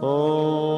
de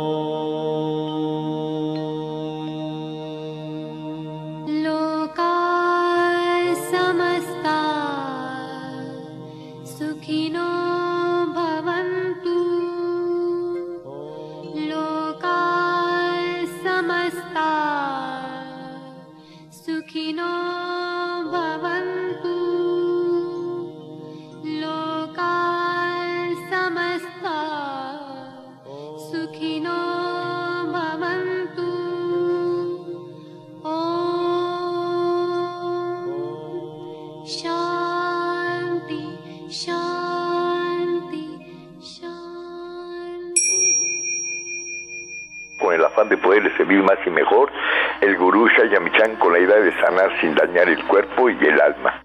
sin dañar el cuerpo y el alma.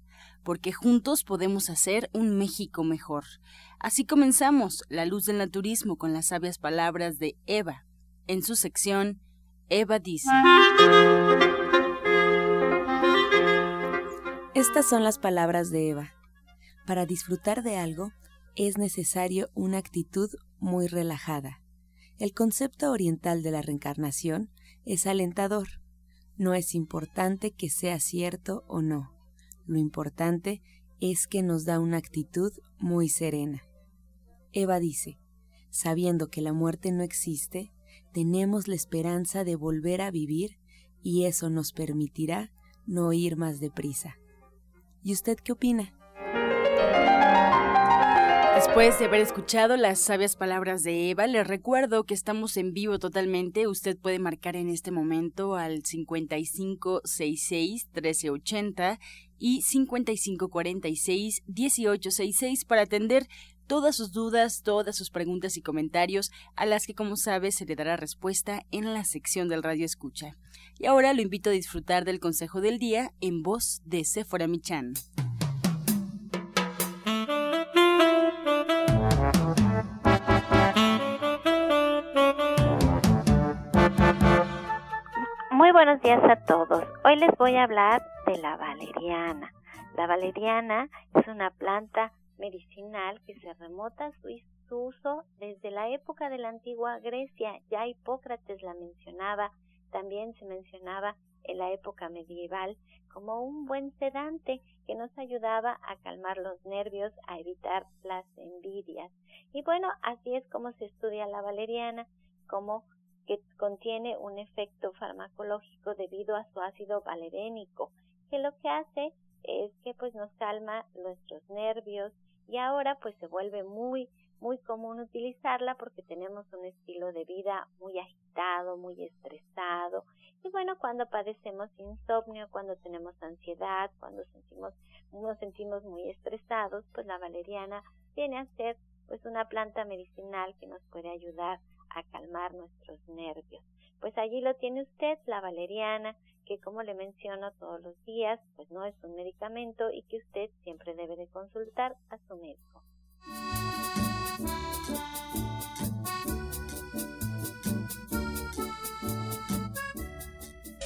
porque juntos podemos hacer un México mejor. Así comenzamos La Luz del Naturismo con las sabias palabras de Eva, en su sección Eva dice. Estas son las palabras de Eva. Para disfrutar de algo es necesario una actitud muy relajada. El concepto oriental de la reencarnación es alentador. No es importante que sea cierto o no. Lo importante es que nos da una actitud muy serena. Eva dice, sabiendo que la muerte no existe, tenemos la esperanza de volver a vivir y eso nos permitirá no ir más deprisa. ¿Y usted qué opina? Después de haber escuchado las sabias palabras de Eva, les recuerdo que estamos en vivo totalmente. Usted puede marcar en este momento al 5566-1380 y 5546-1866 para atender todas sus dudas, todas sus preguntas y comentarios, a las que como sabe se le dará respuesta en la sección del Radio Escucha. Y ahora lo invito a disfrutar del consejo del día en voz de Sephora Michan. Días a todos. Hoy les voy a hablar de la valeriana. La valeriana es una planta medicinal que se remota su, uso desde la época de la antigua Grecia. Ya Hipócrates la mencionaba, también se mencionaba en la época medieval como un buen sedante que nos ayudaba a calmar los nervios, a evitar las envidias. Y bueno, así es como se estudia la valeriana, como que contiene un efecto farmacológico debido a su ácido valerénico, que lo que hace es que pues nos calma nuestros nervios y ahora pues se vuelve muy muy común utilizarla porque tenemos un estilo de vida muy agitado, muy estresado. Y bueno, cuando padecemos insomnio, cuando tenemos ansiedad, cuando sentimos nos sentimos muy estresados, pues la valeriana viene a ser pues una planta medicinal que nos puede ayudar a calmar nuestros nervios. Pues allí lo tiene usted, la valeriana, que como le menciono todos los días, pues no es un medicamento y que usted siempre debe de consultar a su médico.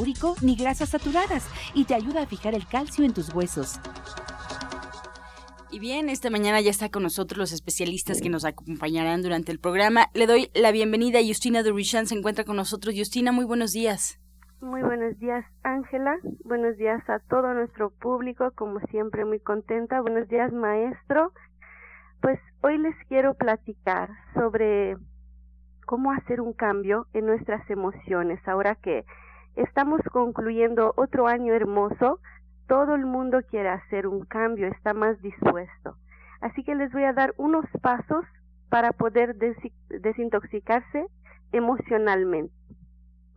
úrico ni grasas saturadas y te ayuda a fijar el calcio en tus huesos. Y bien, esta mañana ya está con nosotros los especialistas que nos acompañarán durante el programa. Le doy la bienvenida a Justina Durishan, se encuentra con nosotros. Justina, muy buenos días. Muy buenos días, Ángela. Buenos días a todo nuestro público, como siempre muy contenta. Buenos días, maestro. Pues hoy les quiero platicar sobre cómo hacer un cambio en nuestras emociones. Ahora que estamos concluyendo otro año hermoso, todo el mundo quiere hacer un cambio, está más dispuesto. Así que les voy a dar unos pasos para poder desintoxicarse emocionalmente.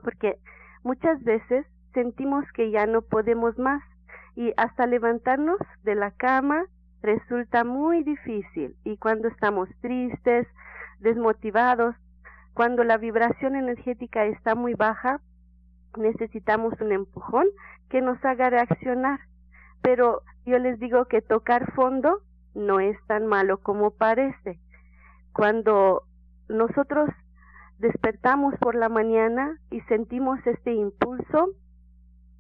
Porque muchas veces sentimos que ya no podemos más y hasta levantarnos de la cama resulta muy difícil y cuando estamos tristes, desmotivados, cuando la vibración energética está muy baja, necesitamos un empujón que nos haga reaccionar. Pero yo les digo que tocar fondo no es tan malo como parece. Cuando nosotros despertamos por la mañana y sentimos este impulso,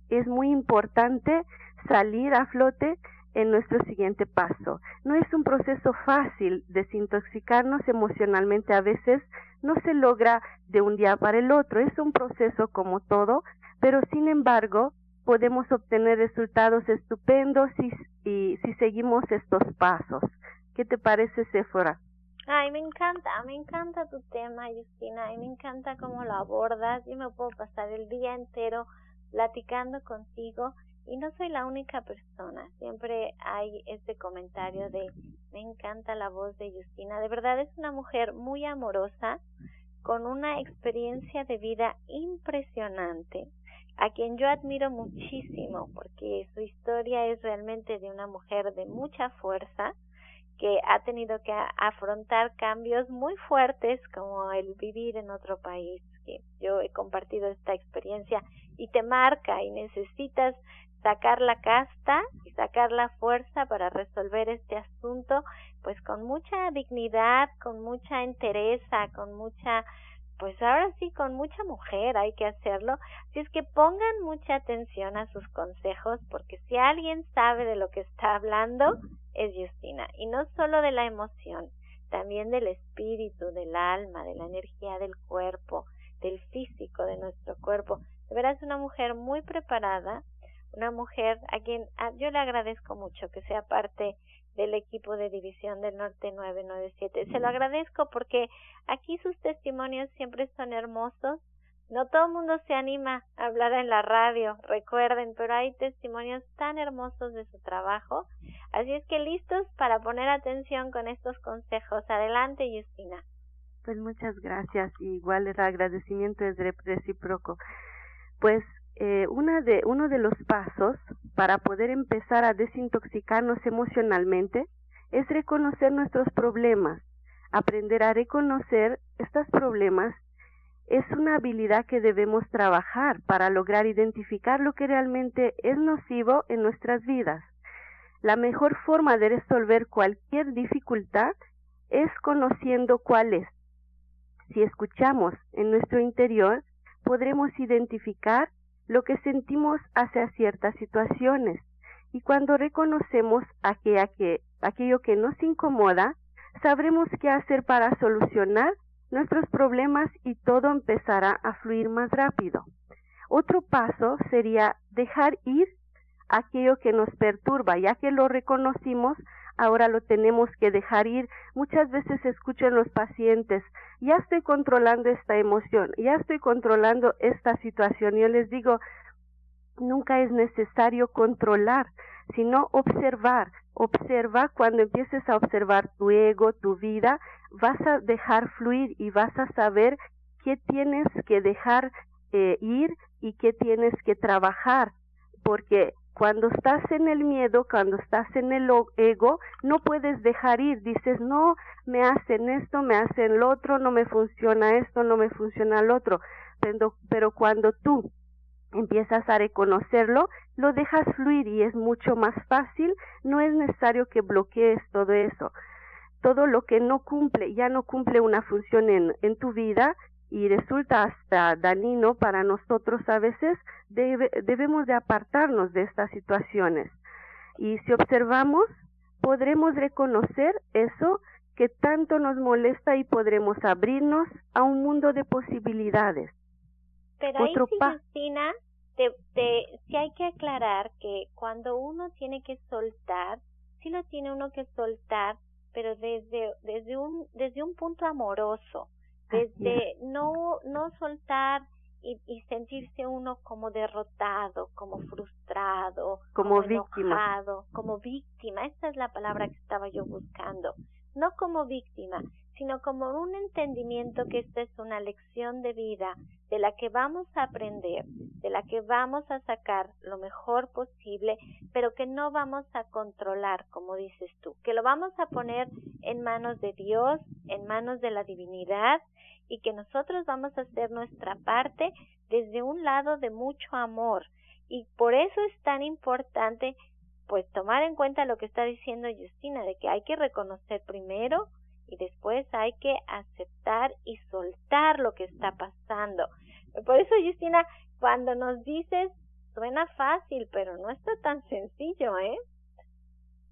es muy importante salir a flote en nuestro siguiente paso. No es un proceso fácil desintoxicarnos emocionalmente. A veces no se logra de un día para el otro. Es un proceso como todo, pero sin embargo podemos obtener resultados estupendos y si seguimos estos pasos. ¿Qué te parece, Sephora? Ay, me encanta, me encanta tu tema, Justina, y me encanta cómo lo abordas. Yo me puedo pasar el día entero platicando contigo y no soy la única persona. Siempre hay este comentario de me encanta la voz de Justina. De verdad es una mujer muy amorosa, con una experiencia de vida impresionante, a quien yo admiro muchísimo porque su historia es realmente de una mujer de mucha fuerza que ha tenido que afrontar cambios muy fuertes como el vivir en otro país yo he compartido esta experiencia y te marca y necesitas sacar la casta y sacar la fuerza para resolver este asunto pues con mucha dignidad, con mucha entereza, con mucha pues ahora sí con mucha mujer hay que hacerlo. Así es que pongan mucha atención a sus consejos porque si alguien sabe de lo que está hablando es Justina y no solo de la emoción, también del espíritu, del alma, de la energía del cuerpo, del físico de nuestro cuerpo. De verdad es una mujer muy preparada, una mujer a quien yo le agradezco mucho que sea parte del equipo de División del Norte 997. Se lo agradezco porque aquí sus testimonios siempre son hermosos. No todo el mundo se anima a hablar en la radio, recuerden, pero hay testimonios tan hermosos de su trabajo. Así es que listos para poner atención con estos consejos. Adelante, Justina. Pues muchas gracias. Igual el agradecimiento es recíproco. Pues eh, una de, uno de los pasos para poder empezar a desintoxicarnos emocionalmente es reconocer nuestros problemas. Aprender a reconocer estos problemas es una habilidad que debemos trabajar para lograr identificar lo que realmente es nocivo en nuestras vidas. La mejor forma de resolver cualquier dificultad es conociendo cuál es. Si escuchamos en nuestro interior, podremos identificar lo que sentimos hacia ciertas situaciones. Y cuando reconocemos aquella que, aquello que nos incomoda, sabremos qué hacer para solucionar nuestros problemas y todo empezará a fluir más rápido. Otro paso sería dejar ir aquello que nos perturba, ya que lo reconocimos, ahora lo tenemos que dejar ir. Muchas veces escucho los pacientes, ya estoy controlando esta emoción, ya estoy controlando esta situación. Yo les digo, nunca es necesario controlar, sino observar. Observa cuando empieces a observar tu ego, tu vida, vas a dejar fluir y vas a saber qué tienes que dejar eh, ir y qué tienes que trabajar, porque cuando estás en el miedo, cuando estás en el ego, no puedes dejar ir. Dices, no, me hacen esto, me hacen lo otro, no me funciona esto, no me funciona lo otro. Pero, cuando tú empiezas a reconocerlo, lo dejas fluir y es mucho más fácil. No es necesario que bloquees todo eso. Todo lo que no cumple, ya no cumple una función en, en tu vida, y resulta hasta dañino para nosotros a veces, debemos de apartarnos de estas situaciones. Y si observamos, podremos reconocer eso que tanto nos molesta y podremos abrirnos a un mundo de posibilidades. Pero ahí sí, Justina, te, te, sí hay que aclarar que cuando uno tiene que soltar, sí lo tiene uno que soltar, pero desde, desde, un, desde un punto amoroso, desde no, no soltar y, y, sentirse uno como derrotado, como frustrado, como, víctima. como víctima. Esa es la palabra que estaba yo buscando. No como víctima, sino como un entendimiento que esta es una lección de vida de la que vamos a aprender, de la que vamos a sacar lo mejor posible, pero que no vamos a controlar, como dices tú, que lo vamos a poner en manos de Dios, en manos de la divinidad, y que nosotros vamos a hacer nuestra parte desde un lado de mucho amor. Y por eso es tan importante pues tomar en cuenta lo que está diciendo Justina, de que hay que reconocer primero y después hay que aceptar y soltar lo que está pasando. Por eso, Justina, cuando nos dices, suena fácil, pero no está tan sencillo, ¿eh?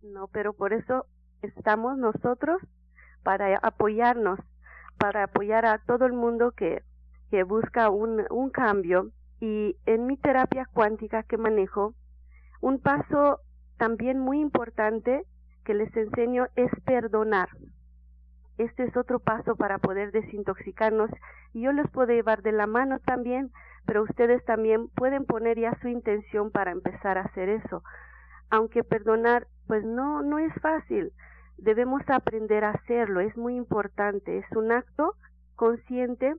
No, pero por eso estamos nosotros para apoyarnos, para apoyar a todo el mundo que, busca un, un cambio. Y en mi terapia cuántica que manejo, un paso también muy importante que les enseño es perdonar. Este es otro paso para poder desintoxicarnos yo les puedo llevar de la mano también, pero ustedes también pueden poner ya su intención para empezar a hacer eso. Aunque perdonar, pues no, no es fácil. Debemos aprender a hacerlo, es muy importante. Es un acto consciente,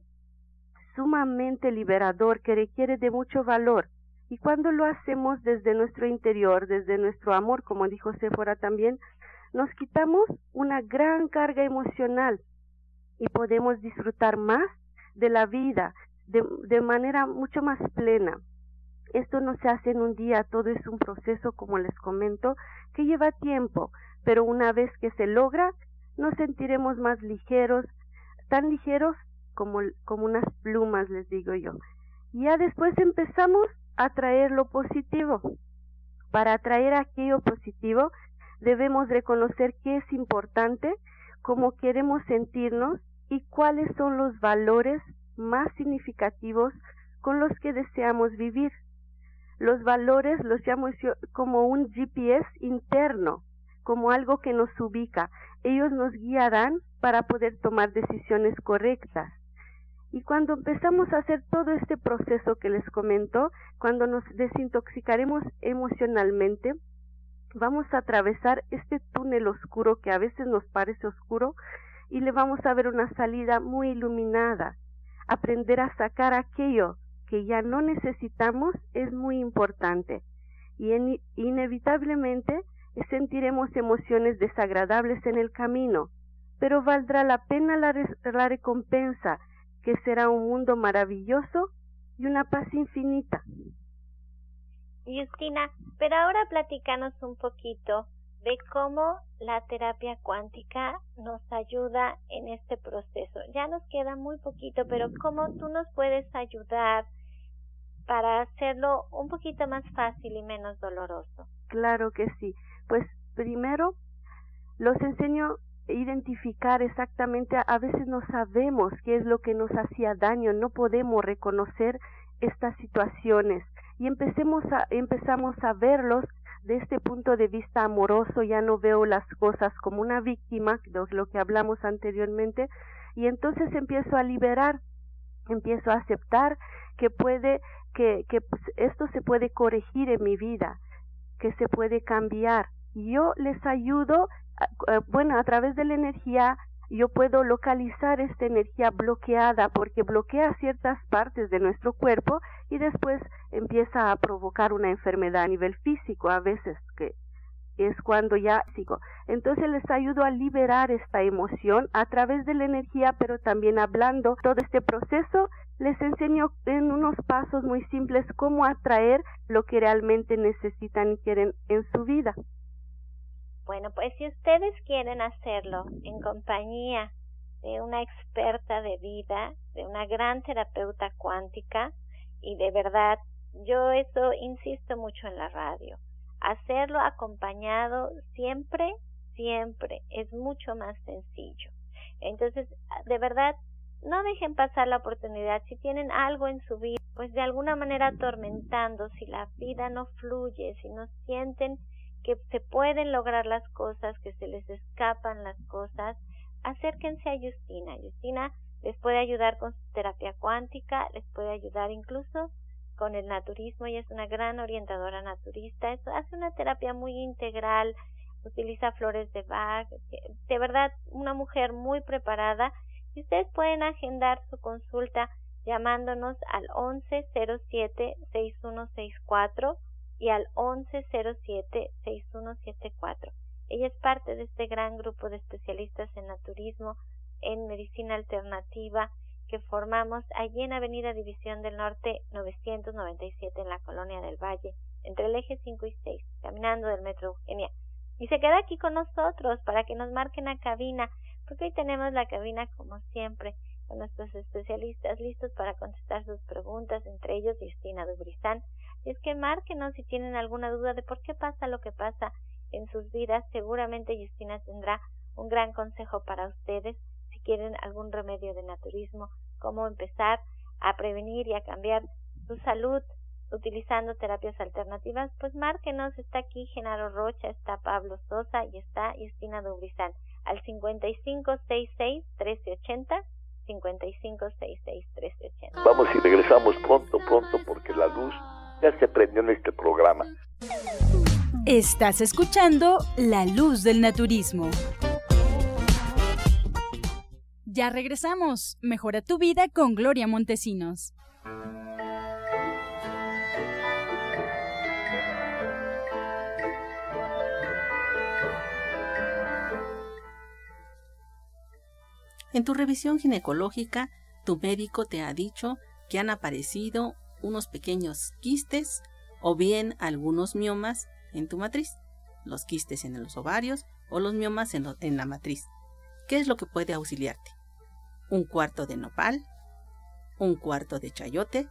sumamente liberador, que requiere de mucho valor. Y cuando lo hacemos desde nuestro interior, desde nuestro amor, como dijo Sephora también, nos quitamos una gran carga emocional y podemos disfrutar más de la vida de, de manera mucho más plena. Esto no se hace en un día, todo es un proceso, como les comento, que lleva tiempo, pero una vez que se logra, nos sentiremos más ligeros, tan ligeros como, unas plumas, les digo yo. Ya después empezamos a traer lo positivo. Para atraer aquello positivo, debemos reconocer qué es importante, cómo queremos sentirnos y cuáles son los valores más significativos con los que deseamos vivir. Los valores los llamo como un GPS interno, como algo que nos ubica. Ellos nos guiarán para poder tomar decisiones correctas. Y cuando empezamos a hacer todo este proceso que les comento, cuando nos desintoxicaremos emocionalmente, vamos a atravesar este túnel oscuro que a veces nos parece oscuro y le vamos a ver una salida muy iluminada. Aprender a sacar aquello que ya no necesitamos es muy importante y inevitablemente sentiremos emociones desagradables en el camino, pero valdrá la pena la, la recompensa, que será un mundo maravilloso y una paz infinita. Justina, pero ahora platicanos un poquito de cómo la terapia cuántica nos ayuda en este proceso. Ya nos queda muy poquito, pero cómo tú nos puedes ayudar para hacerlo un poquito más fácil y menos doloroso. Claro que sí. Pues primero los enseño a identificar exactamente, a veces no sabemos qué es lo que nos hacía daño, no podemos reconocer estas situaciones y empecemos a, empezamos a verlos de este punto de vista amoroso, ya no veo las cosas como una víctima, lo que hablamos anteriormente, y entonces empiezo a liberar, empiezo a aceptar que puede, que, que pues, esto se puede corregir en mi vida, que se puede cambiar. Yo les ayudo, bueno, a través de la energía yo puedo localizar esta energía bloqueada porque bloquea ciertas partes de nuestro cuerpo y después empieza a provocar una enfermedad a nivel físico a veces que es cuando ya sigo. Entonces les ayudo a liberar esta emoción a través de la energía, pero también hablando todo este proceso, les enseño en unos pasos muy simples cómo atraer lo que realmente necesitan y quieren en su vida. Bueno, pues si ustedes quieren hacerlo en compañía de una experta de vida, de una gran terapeuta cuántica, y de verdad, yo eso insisto mucho en la radio, hacerlo acompañado siempre siempre es mucho más sencillo. Entonces, de verdad, no dejen pasar la oportunidad. Si tienen algo en su vida, pues de alguna manera atormentando, si la vida no fluye, si no sienten que se pueden lograr las cosas, que se les escapan las cosas, acérquense a Justina. Justina les puede ayudar con su terapia cuántica, les puede ayudar incluso con el naturismo. Ella es una gran orientadora naturista, hace una terapia muy integral, utiliza flores de Bach, de verdad una mujer muy preparada y ustedes pueden agendar su consulta llamándonos al 1107-6164 y al 1107-6174. Ella es parte de este gran grupo de especialistas en naturismo, en medicina alternativa, que formamos allí en Avenida División del Norte 997 en la Colonia del Valle, entre el eje 5 y 6, caminando del Metro Eugenia. Y se queda aquí con nosotros para que nos marquen a cabina, porque hoy tenemos la cabina como siempre, con nuestros especialistas listos para contestar sus preguntas, entre ellos Justina Dubrizán. Es que márquenos si tienen alguna duda de por qué pasa lo que pasa en sus vidas. Seguramente Justina tendrá un gran consejo para ustedes si quieren algún remedio de naturismo, cómo empezar a prevenir y a cambiar su salud utilizando terapias alternativas, pues márquenos, está aquí Genaro Rocha, está Pablo Sosa y está Justina Dubrizán al 5566-1380, 5566-1380. Vamos y regresamos pronto, pronto, porque la luz ya se prendió en este programa. Estás escuchando La Luz del Naturismo. Ya regresamos. Mejora tu vida con Gloria Montesinos. En tu revisión ginecológica, tu médico te ha dicho que han aparecido unos pequeños quistes o bien algunos miomas en tu matriz, los quistes en los ovarios o los miomas en, la matriz. ¿Qué es lo que puede auxiliarte? Un cuarto de nopal, un cuarto de chayote,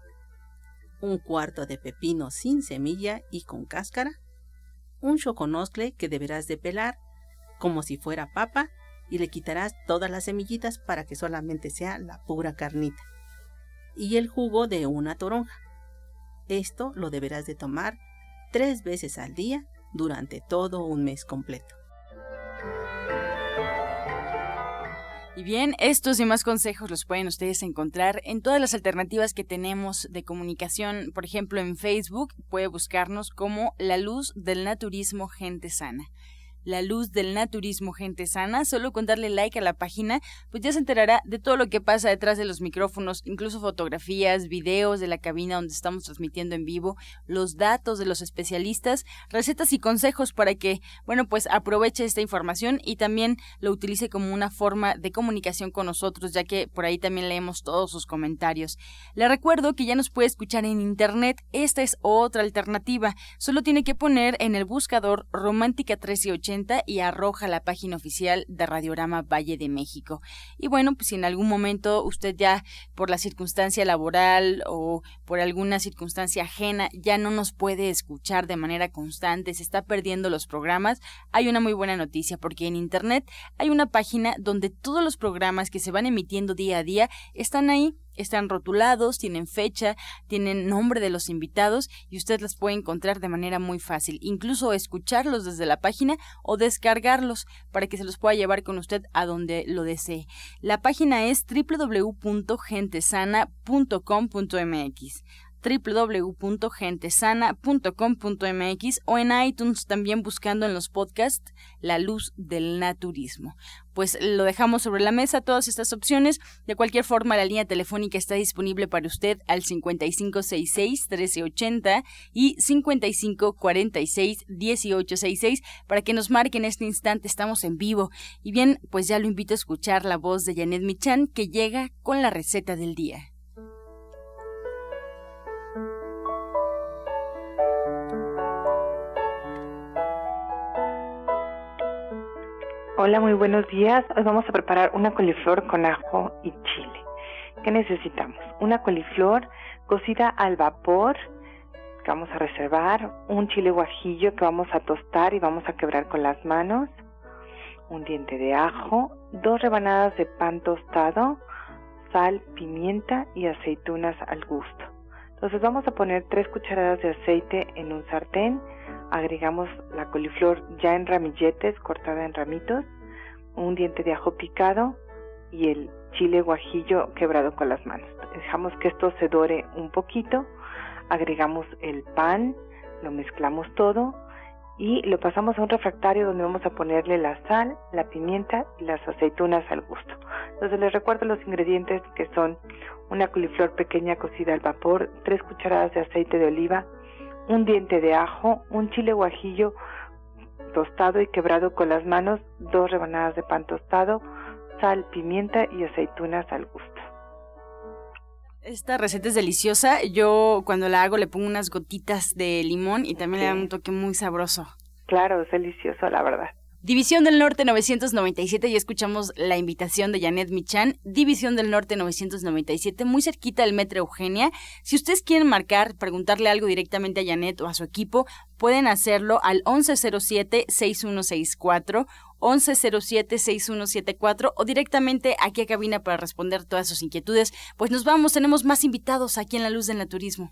un cuarto de pepino sin semilla y con cáscara, un choconoscle que deberás de pelar como si fuera papa y le quitarás todas las semillitas para que solamente sea la pura carnita. Y el jugo de una toronja. Esto lo deberás de tomar tres veces al día durante todo un mes completo. Y bien, estos y más consejos los pueden ustedes encontrar en todas las alternativas que tenemos de comunicación. Por ejemplo, en Facebook puede buscarnos como La Luz del Naturismo Gente Sana la luz del naturismo gente sana, solo con darle like a la página, pues ya se enterará de todo lo que pasa detrás de los micrófonos, incluso fotografías, videos de la cabina donde estamos transmitiendo en vivo, los datos de los especialistas, recetas y consejos para que, bueno, pues aproveche esta información y también lo utilice como una forma de comunicación con nosotros, ya que por ahí también leemos todos sus comentarios. Le recuerdo que ya nos puede escuchar en internet, esta es otra alternativa, solo tiene que poner en el buscador Romántica 1380 y arroja la página oficial de Radiorama Valle de México. Y bueno, pues si en algún momento usted ya por la circunstancia laboral o por alguna circunstancia ajena ya no nos puede escuchar de manera constante, se está perdiendo los programas, hay una muy buena noticia porque en Internet hay una página donde todos los programas que se van emitiendo día a día están ahí están rotulados, tienen fecha, tienen nombre de los invitados y usted las puede encontrar de manera muy fácil, incluso escucharlos desde la página o descargarlos para que se los pueda llevar con usted a donde lo desee. La página es www.gentesana.com.mx www.gentesana.com.mx o en iTunes también buscando en los podcasts La Luz del Naturismo. Pues lo dejamos sobre la mesa todas estas opciones. De cualquier forma, la línea telefónica está disponible para usted al 5566-1380 y 5546-1866 para que nos marque en este instante. Estamos en vivo. Y bien, pues ya lo invito a escuchar la voz de Janet Michan que llega con la receta del día. Hola, muy buenos días. Hoy vamos a preparar una coliflor con ajo y chile. ¿Qué necesitamos? Una coliflor cocida al vapor que vamos a reservar, un chile guajillo que vamos a tostar y vamos a quebrar con las manos, un diente de ajo, dos rebanadas de pan tostado, sal, pimienta y aceitunas al gusto. Entonces vamos a poner tres cucharadas de aceite en un sartén, agregamos la coliflor ya en ramilletes, cortada en ramitos, un diente de ajo picado y el chile guajillo quebrado con las manos. Dejamos que esto se dore un poquito, agregamos el pan, lo mezclamos todo y lo pasamos a un refractario donde vamos a ponerle la sal, la pimienta y las aceitunas al gusto. Entonces les recuerdo los ingredientes que son una coliflor pequeña cocida al vapor, tres cucharadas de aceite de oliva, un diente de ajo, un chile guajillo tostado y quebrado con las manos, dos rebanadas de pan tostado, sal, pimienta y aceitunas al gusto. Esta receta es deliciosa. Yo cuando la hago le pongo unas gotitas de limón y también le da un toque muy sabroso. Claro, es delicioso, la verdad. División del Norte 997, ya escuchamos la invitación de Janet Michan. División del Norte 997, muy cerquita del Metro Eugenia. Si ustedes quieren marcar, preguntarle algo directamente a Janet o a su equipo, pueden hacerlo al 1107-6164, 1107-6174 o directamente aquí a cabina para responder todas sus inquietudes. Pues nos vamos, tenemos más invitados aquí en La Luz del Naturismo.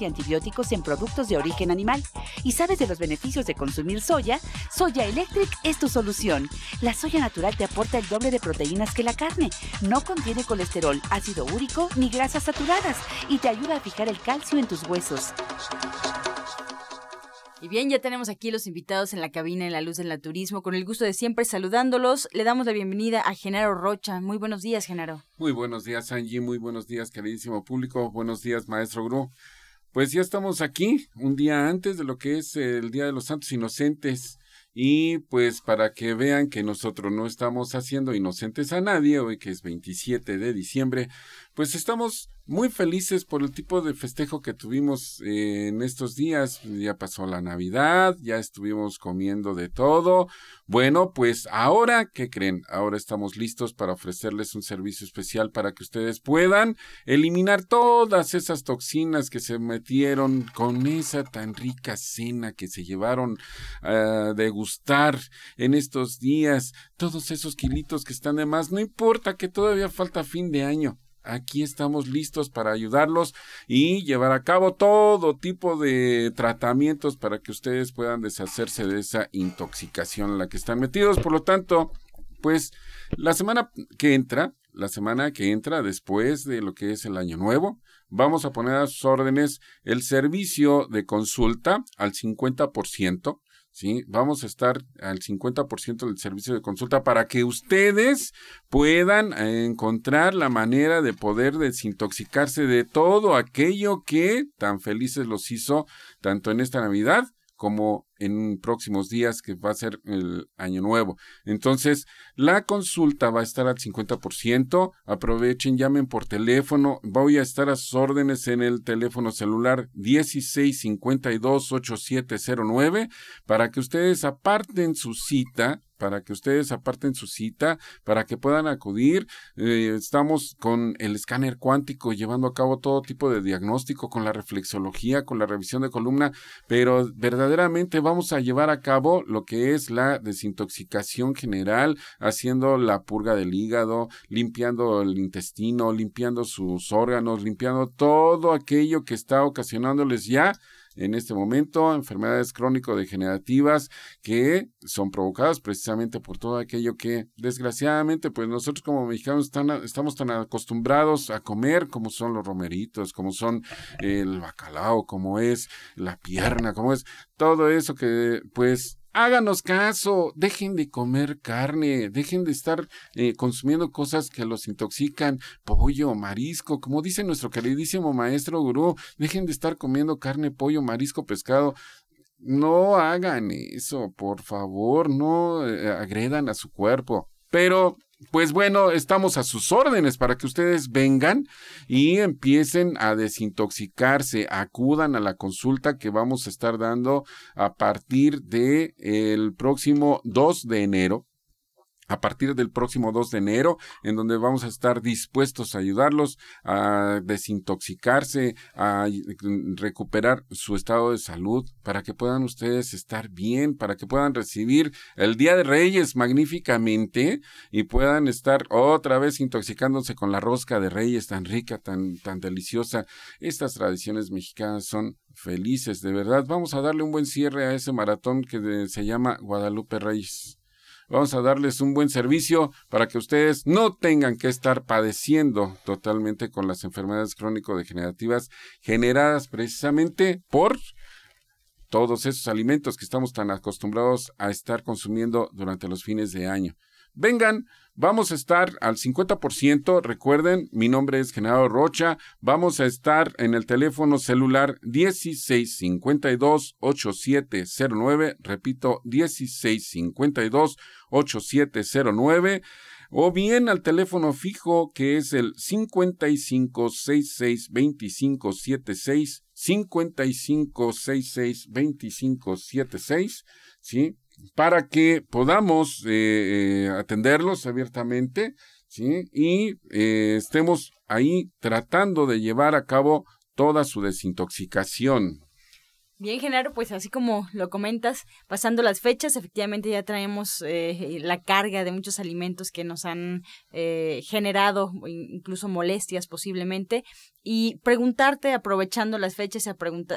y antibióticos en productos de origen animal. ¿Y sabes de los beneficios de consumir soya? Soya Electric es tu solución. La soya natural te aporta el doble de proteínas que la carne. No contiene colesterol, ácido úrico ni grasas saturadas y te ayuda a fijar el calcio en tus huesos. Y bien, ya tenemos aquí los invitados en la cabina en la luz del naturismo. Con el gusto de siempre saludándolos, le damos la bienvenida a Genaro Rocha. Muy buenos días, Genaro. Muy buenos días, Angie. Muy buenos días, queridísimo público. Buenos días, maestro Gru. Pues ya estamos aquí, un día antes de lo que es el Día de los Santos Inocentes. Y pues para que vean que nosotros no estamos haciendo inocentes a nadie, hoy que es 27 de diciembre, pues estamos muy felices por el tipo de festejo que tuvimos eh, en estos días. Ya pasó la Navidad, ya estuvimos comiendo de todo. Bueno, pues ahora, ¿qué creen? Ahora estamos listos para ofrecerles un servicio especial para que ustedes puedan eliminar todas esas toxinas que se metieron con esa tan rica cena que se llevaron a degustar en estos días. Todos esos kilitos que están de más. No importa que todavía falta fin de año aquí estamos listos para ayudarlos y llevar a cabo todo tipo de tratamientos para que ustedes puedan deshacerse de esa intoxicación en la que están metidos. Por lo tanto, pues la semana que entra, la semana que entra después de lo que es el año nuevo, vamos a poner a sus órdenes el servicio de consulta al 50%. ¿Sí? Vamos a estar al 50% del servicio de consulta para que ustedes puedan encontrar la manera de poder desintoxicarse de todo aquello que tan felices los hizo tanto en esta Navidad como en próximos días, que va a ser el año nuevo. Entonces, la consulta va a estar al 50%. Aprovechen, llamen por teléfono. Voy a estar a sus órdenes en el teléfono celular 1652-8709 para que ustedes aparten su cita para que ustedes aparten su cita, para que puedan acudir. Eh, estamos con el escáner cuántico llevando a cabo todo tipo de diagnóstico con la reflexología, con la revisión de columna, pero verdaderamente vamos a llevar a cabo lo que es la desintoxicación general, haciendo la purga del hígado, limpiando el intestino, limpiando sus órganos, limpiando todo aquello que está ocasionándoles ya en este momento, enfermedades crónico-degenerativas que son provocadas precisamente por todo aquello que desgraciadamente pues nosotros como mexicanos estamos tan acostumbrados a comer como son los romeritos, como son el bacalao, como es la pierna, como es todo eso que pues háganos caso, dejen de comer carne, dejen de estar eh, consumiendo cosas que los intoxican, pollo, marisco, como dice nuestro queridísimo maestro gurú, dejen de estar comiendo carne, pollo, marisco, pescado. no hagan eso, por favor, no eh, agredan a su cuerpo. Pero pues bueno, estamos a sus órdenes para que ustedes vengan y empiecen a desintoxicarse, acudan a la consulta que vamos a estar dando a partir de el próximo 2 de enero a partir del próximo 2 de enero, en donde vamos a estar dispuestos a ayudarlos a desintoxicarse, a recuperar su estado de salud, para que puedan ustedes estar bien, para que puedan recibir el Día de Reyes magníficamente y puedan estar otra vez intoxicándose con la rosca de Reyes tan rica, tan, tan deliciosa. Estas tradiciones mexicanas son felices, de verdad. Vamos a darle un buen cierre a ese maratón que se llama Guadalupe Reyes. Vamos a darles un buen servicio para que ustedes no tengan que estar padeciendo totalmente con las enfermedades crónico-degenerativas generadas precisamente por todos esos alimentos que estamos tan acostumbrados a estar consumiendo durante los fines de año. Vengan, vamos a estar al 50%. Recuerden, mi nombre es Genaro Rocha. Vamos a estar en el teléfono celular 1652-8709. Repito, 1652-8709 o bien al teléfono fijo que es el 55662576, 55662576, ¿sí? Para que podamos eh, eh, atenderlos abiertamente ¿sí? y eh, estemos ahí tratando de llevar a cabo toda su desintoxicación. Bien, Genaro, pues así como lo comentas, pasando las fechas, efectivamente ya traemos eh, la carga de muchos alimentos que nos han eh, generado incluso molestias posiblemente. Y preguntarte, aprovechando las fechas y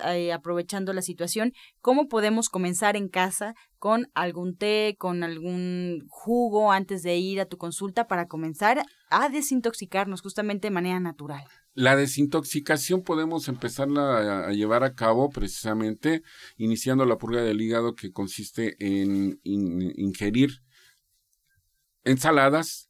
eh, aprovechando la situación, ¿cómo podemos comenzar en casa con algún té, con algún jugo antes de ir a tu consulta para comenzar a desintoxicarnos justamente de manera natural? La desintoxicación podemos empezarla a, llevar a cabo precisamente iniciando la purga del hígado que consiste en ingerir ensaladas,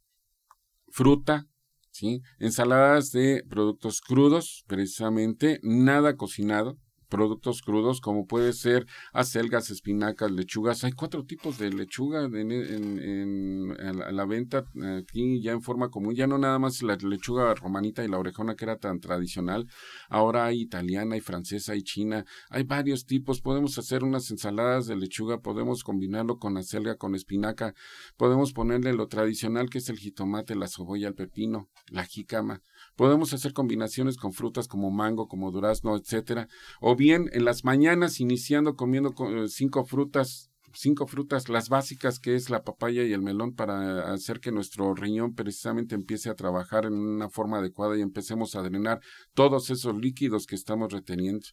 fruta, ¿sí? ensaladas de productos crudos, precisamente, nada cocinado, productos crudos como puede ser acelgas, espinacas, lechugas. Hay cuatro tipos de lechuga en, en, la venta aquí ya en forma común. Ya no nada más la lechuga romanita y la orejona que era tan tradicional. Ahora hay italiana, hay francesa, hay china. Hay varios tipos. Podemos hacer unas ensaladas de lechuga, podemos combinarlo con acelga, con espinaca. Podemos ponerle lo tradicional que es el jitomate, la cebolla, el pepino, la jícama. Podemos hacer combinaciones con frutas como mango, como durazno, etcétera. O bien en las mañanas iniciando comiendo eh, cinco frutas cinco frutas, las básicas que es la papaya y el melón para hacer que nuestro riñón precisamente empiece a trabajar en una forma adecuada y empecemos a drenar todos esos líquidos que estamos reteniendo.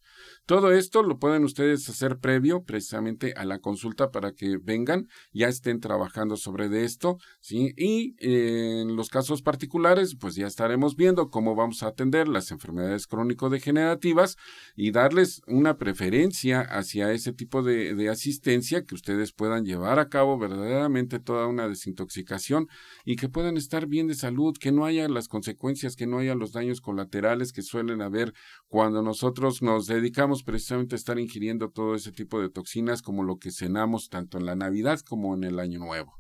Todo esto lo pueden ustedes hacer previo precisamente a la consulta para que vengan, ya estén trabajando sobre esto, ¿sí? Y eh, en los casos particulares, pues ya estaremos viendo cómo vamos a atender las enfermedades crónico-degenerativas y darles una preferencia hacia ese tipo de, de asistencia que ustedes ustedes puedan llevar a cabo verdaderamente toda una desintoxicación y que puedan estar bien de salud, que no haya las consecuencias, que no haya los daños colaterales que suelen haber cuando nosotros nos dedicamos precisamente a estar ingiriendo todo ese tipo de toxinas como lo que cenamos tanto en la Navidad como en el Año Nuevo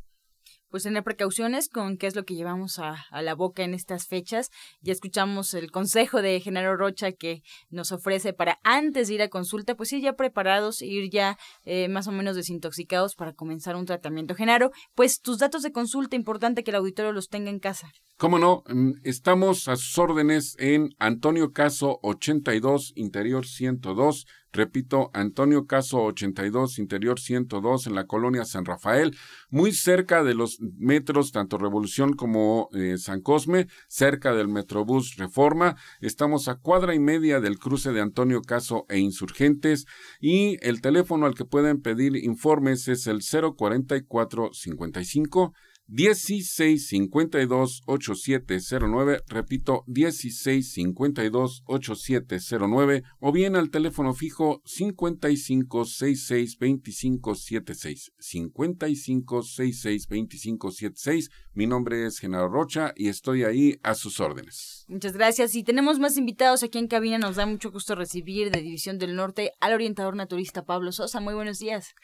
pues tener precauciones con qué es lo que llevamos a, la boca en estas fechas. Ya escuchamos el consejo de Genaro Rocha que nos ofrece para antes de ir a consulta, pues ir ya preparados, ir ya eh, más o menos desintoxicados para comenzar un tratamiento. Genaro, pues tus datos de consulta, importante que el auditorio los tenga en casa. Cómo no, mm, estamos a sus órdenes en Antonio Caso 82, Interior 102. Repito, Antonio Caso 82, Interior 102, en la colonia San Rafael, muy cerca de los metros, tanto Revolución como eh, San Cosme, cerca del Metrobús Reforma. Estamos a cuadra y media del cruce de Antonio Caso e Insurgentes. Y el teléfono al que pueden pedir informes es el 044 55 1652-8709, repito, 1652-8709, o bien al teléfono fijo 5566-2576, 5566-2576. Mi nombre es Genaro Rocha y estoy ahí a sus órdenes. Muchas gracias. Y tenemos más invitados aquí en cabina. Nos da mucho gusto recibir de División del Norte al orientador naturista Pablo Sosa. Muy buenos días.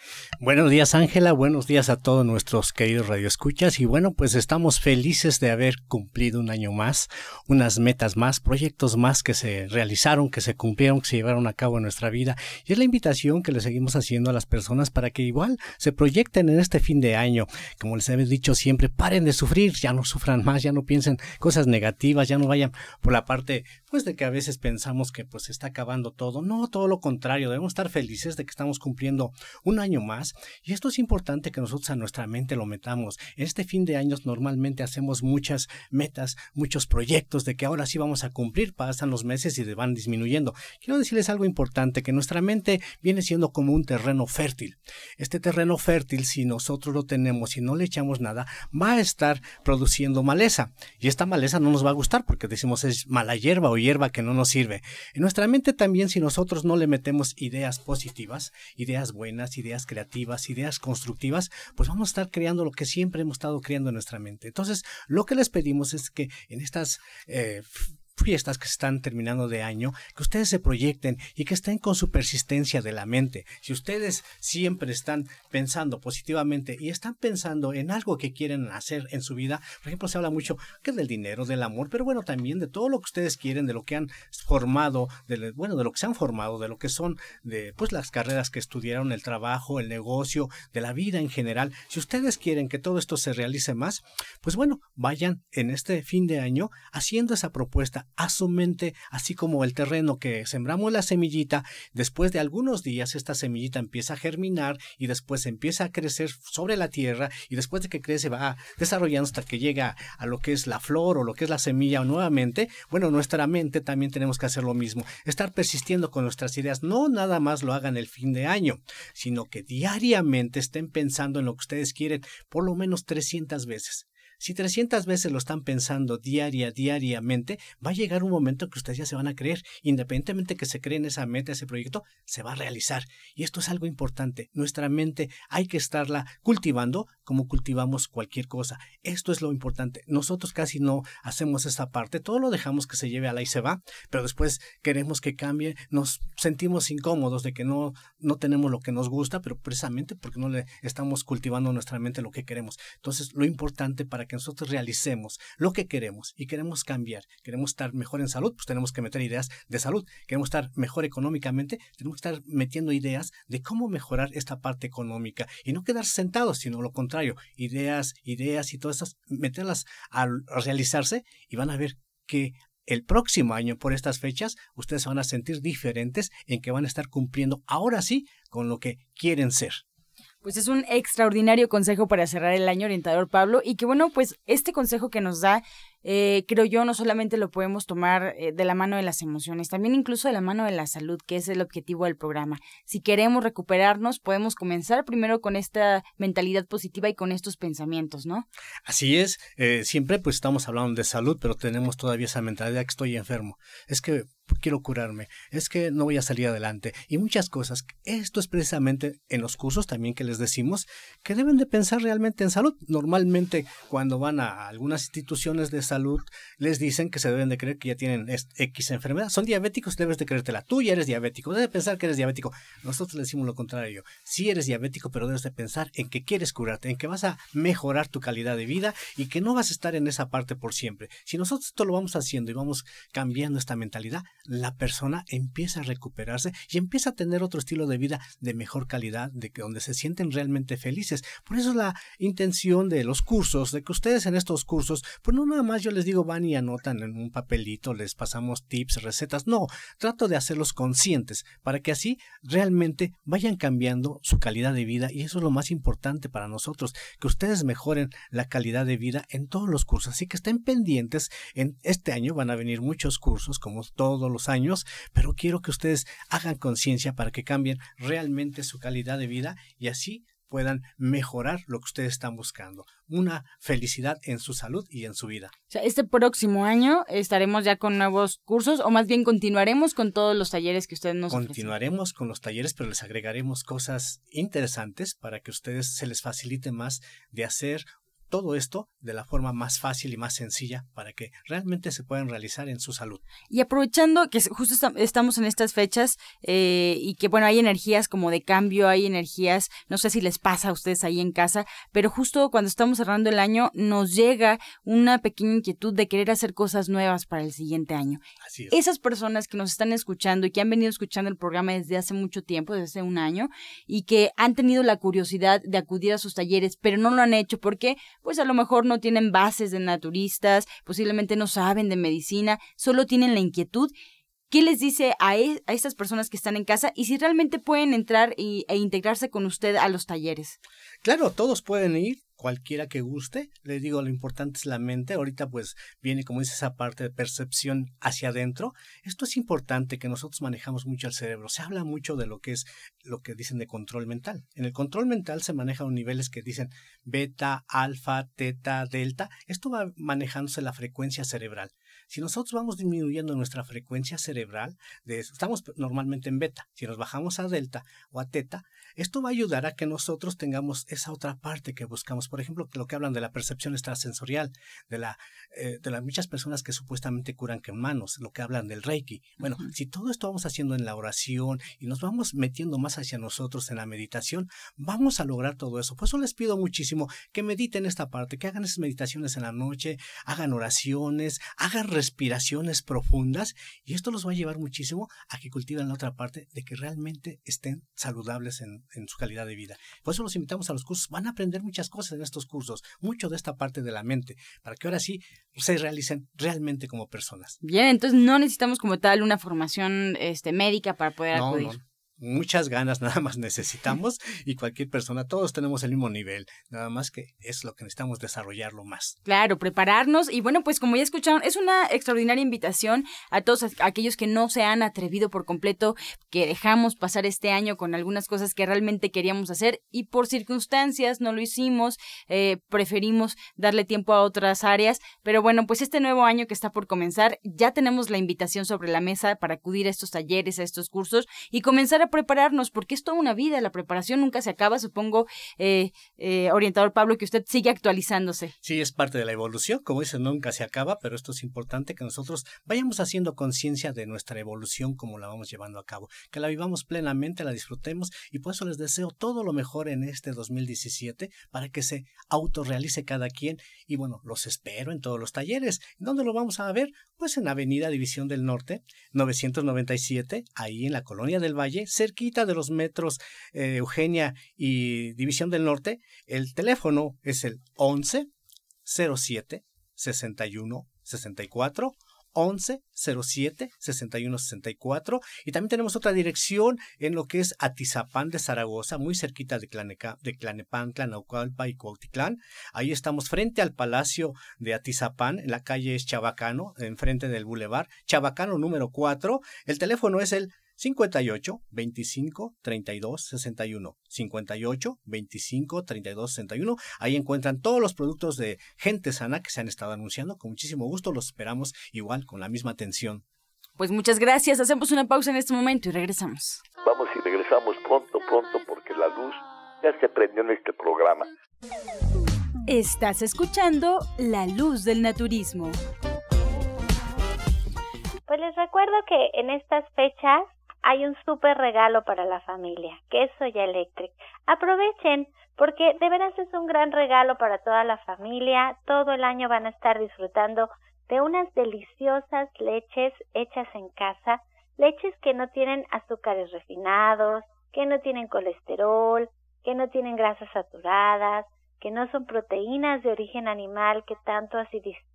Buenos días, Ángela. Buenos días a todos nuestros queridos radioescuchas. Y bueno, pues estamos felices de haber cumplido un año más, unas metas más, proyectos más que se realizaron, que se cumplieron, que se llevaron a cabo en nuestra vida. Y es la invitación que le seguimos haciendo a las personas para que igual se proyecten en este fin de año. Como les he dicho siempre, paren de sufrir, ya no sufran más, ya no piensen cosas negativas, ya no vayan por la parte, pues de que a veces pensamos que pues se está acabando todo. No, todo lo contrario, debemos estar felices de que estamos cumpliendo un año más y esto es importante que nosotros a nuestra mente lo metamos. En este fin de años normalmente hacemos muchas metas, muchos proyectos de que ahora sí vamos a cumplir, pasan los meses y van disminuyendo. Quiero decirles algo importante, que nuestra mente viene siendo como un terreno fértil. Este terreno fértil, si nosotros lo tenemos y no le echamos nada, va a estar produciendo maleza. Y esta maleza no nos va a gustar porque decimos es mala hierba o hierba que no nos sirve. En nuestra mente también si nosotros no le metemos ideas positivas, ideas buenas, ideas creativas, ideas constructivas, pues vamos a estar creando lo que siempre hemos estado creando en nuestra mente. Entonces, lo que les pedimos es que en estas eh, fiestas que están terminando de año, que ustedes se proyecten y que estén con su persistencia de la mente. Si ustedes siempre están pensando positivamente y están pensando en algo que quieren hacer en su vida, por ejemplo, se habla mucho que del dinero, del amor, pero bueno, también de todo lo que ustedes quieren, de lo que han formado, de, bueno, de lo que se han formado, de lo que son de pues las carreras que estudiaron, el trabajo, el negocio, de la vida en general. Si ustedes quieren que todo esto se realice más, pues bueno, vayan en este fin de año haciendo esa propuesta a su mente, así como el terreno que sembramos la semillita, después de algunos días esta semillita empieza a germinar y después empieza a crecer sobre la tierra y después de que crece va desarrollando hasta que llega a lo que es la flor o lo que es la semilla nuevamente, bueno, nuestra mente también tenemos que hacer lo mismo, estar persistiendo con nuestras ideas, no nada más lo hagan el fin de año, sino que diariamente estén pensando en lo que ustedes quieren por lo menos 300 veces. Si 300 veces lo están pensando diaria, diariamente, va a llegar un momento que ustedes ya se van a creer. Independientemente que se creen esa meta, ese proyecto, se va a realizar. Y esto es algo importante. Nuestra mente hay que estarla cultivando como cultivamos cualquier cosa. Esto es lo importante. Nosotros casi no hacemos esta parte. Todo lo dejamos que se lleve a la y se va, pero después queremos que cambie. Nos sentimos incómodos de que no, no tenemos lo que nos gusta, pero precisamente porque no le estamos cultivando nuestra mente lo que queremos. Entonces, lo importante para que nosotros realicemos lo que queremos y queremos cambiar, queremos estar mejor en salud, pues tenemos que meter ideas de salud, queremos estar mejor económicamente, tenemos que estar metiendo ideas de cómo mejorar esta parte económica y no quedar sentados, sino lo contrario, ideas, ideas y todas esas, meterlas a realizarse y van a ver que el próximo año por estas fechas ustedes van a sentir diferentes en que van a estar cumpliendo ahora sí con lo que quieren ser. Pues es un extraordinario consejo para cerrar el año, orientador Pablo, y que bueno, pues este consejo que nos da eh, creo yo, no solamente lo podemos tomar eh, de la mano de las emociones, también incluso de la mano de la salud, que es el objetivo del programa. Si queremos recuperarnos, podemos comenzar primero con esta mentalidad positiva y con estos pensamientos, ¿no? Así es, eh, siempre pues estamos hablando de salud, pero tenemos todavía esa mentalidad que estoy enfermo. Es que quiero curarme, es que no voy a salir adelante y muchas cosas. Esto es precisamente en los cursos también que les decimos que deben de pensar realmente en salud. Normalmente cuando van a algunas instituciones de salud, les dicen que se deben de creer que ya tienen X enfermedad. Son diabéticos, debes de creértela. Tú ya eres diabético, debes pensar que eres diabético. Nosotros le decimos lo contrario. Sí eres diabético, pero debes de pensar en que quieres curarte, en que vas a mejorar tu calidad de vida y que no vas a estar en esa parte por siempre. Si nosotros esto lo vamos haciendo y vamos cambiando esta mentalidad, la persona empieza a recuperarse y empieza a tener otro estilo de vida de mejor calidad, de que donde se sienten realmente felices. Por eso es la intención de los cursos, de que ustedes en estos cursos, pues no nada más yo les digo van y anotan en un papelito, les pasamos tips, recetas. No, trato de hacerlos conscientes para que así realmente vayan cambiando su calidad de vida y eso es lo más importante para nosotros, que ustedes mejoren la calidad de vida en todos los cursos. Así que estén pendientes. En este año van a venir muchos cursos, como todos los años, pero quiero que ustedes hagan conciencia para que cambien realmente su calidad de vida y así puedan mejorar lo que ustedes están buscando. Una felicidad en su salud y en su vida. O sea, este próximo año estaremos ya con nuevos cursos o más bien continuaremos con todos los talleres que ustedes nos Continuaremos con los talleres, pero les agregaremos cosas interesantes para que ustedes se les facilite más de hacer todo esto de la forma más fácil y más sencilla para que realmente se puedan realizar en su salud. Y aprovechando que justo estamos en estas fechas eh, y que bueno, hay energías como de cambio, hay energías, no sé si les pasa a ustedes ahí en casa, pero justo cuando estamos cerrando el año nos llega una pequeña inquietud de querer hacer cosas nuevas para el siguiente año. Así es. Esas personas que nos están escuchando y que han venido escuchando el programa desde hace mucho tiempo, desde hace un año, y que han tenido la curiosidad de acudir a sus talleres, pero no lo han hecho porque pues a lo mejor no tienen bases de naturistas, posiblemente no saben de medicina, solo tienen la inquietud. ¿Qué les dice a, e, a estas personas que están en casa y si realmente pueden entrar e integrarse con usted a los talleres? Claro, todos pueden ir, cualquiera que guste. Les digo, lo importante es la mente. Ahorita pues viene, como dice, esa parte de percepción hacia adentro. Esto es importante que nosotros manejamos mucho el cerebro. Se habla mucho de lo que es lo que dicen de control mental. En el control mental se manejan niveles que dicen beta, alfa, teta, delta. Esto va manejándose la frecuencia cerebral. Si nosotros vamos disminuyendo nuestra frecuencia cerebral, estamos normalmente en beta, si nos bajamos a delta o a teta, esto va a ayudar a que nosotros tengamos esa otra parte que buscamos. Por ejemplo, lo que hablan de la percepción extrasensorial, de, la, eh, de las muchas personas que supuestamente curan con manos, lo que hablan del Reiki. Bueno, si todo esto vamos haciendo en la oración y nos vamos metiendo más hacia nosotros en la meditación, vamos a lograr todo eso. Por eso les pido muchísimo que mediten esta parte, que hagan esas meditaciones en la noche, hagan oraciones, hagan respiraciones profundas y esto los va a llevar muchísimo a que cultiven la otra parte de que realmente estén saludables en, en su calidad de vida. Por eso los invitamos a los cursos. Van a aprender muchas cosas en estos cursos, mucho de esta parte de la mente, para que ahora sí se realicen realmente como personas. Bien, entonces no necesitamos como tal una formación este, médica para poder acudir muchas ganas nada más necesitamos y cualquier persona, todos tenemos el mismo nivel, nada más que es lo que necesitamos desarrollarlo más. Claro, prepararnos y bueno, pues como ya escucharon, es una extraordinaria invitación a todos aquellos que no se han atrevido por completo, que dejamos pasar este año con algunas cosas que realmente queríamos hacer y por circunstancias no lo hicimos, eh, preferimos darle tiempo a otras áreas, pero bueno, pues este nuevo año que está por comenzar, ya tenemos la invitación sobre la mesa para acudir a estos talleres, a estos cursos y comenzar a prepararnos, porque es toda una vida, la preparación nunca se acaba, supongo, eh, eh, orientador Pablo, que usted sigue actualizándose. Sí, es parte de la evolución, como dice, nunca se acaba, pero esto es importante que nosotros vayamos haciendo conciencia de nuestra evolución como la vamos llevando a cabo, que la vivamos plenamente, la disfrutemos y por eso les deseo todo lo mejor en este 2017 para que se autorrealice cada quien y bueno, los espero en todos los talleres. ¿Dónde lo vamos a ver? Pues en Avenida División del Norte, 997, ahí en la Colonia del Valle, cerquita de los metros eh, Eugenia y División del Norte. El teléfono es el 11 07 61 64 11 07 61 64 y también tenemos otra dirección en lo que es Atizapán de Zaragoza, muy cerquita de, Claneca, de Clanepantla, Naucalpa y Cuautitlán. Ahí estamos frente al Palacio de Atizapán, en la calle es Chabacano, enfrente del Boulevard, Chabacano número 4. El teléfono es el 58 25 32 61. 58 25 32 61. Ahí encuentran todos los productos de Gente Sana que se han estado anunciando. Con muchísimo gusto los esperamos igual con la misma atención. Pues muchas gracias. Hacemos una pausa en este momento y regresamos. Vamos y regresamos pronto, pronto, porque la luz ya se prendió en este programa. Estás escuchando La Luz del Naturismo. Pues les recuerdo que en estas fechas hay un súper regalo para la familia, que es Soya Electric. Aprovechen, porque de veras es un gran regalo para toda la familia. Todo el año van a estar disfrutando de unas deliciosas leches hechas en casa, leches que no tienen azúcares refinados, que no tienen colesterol, que no tienen grasas saturadas, que no son proteínas de origen animal que tanto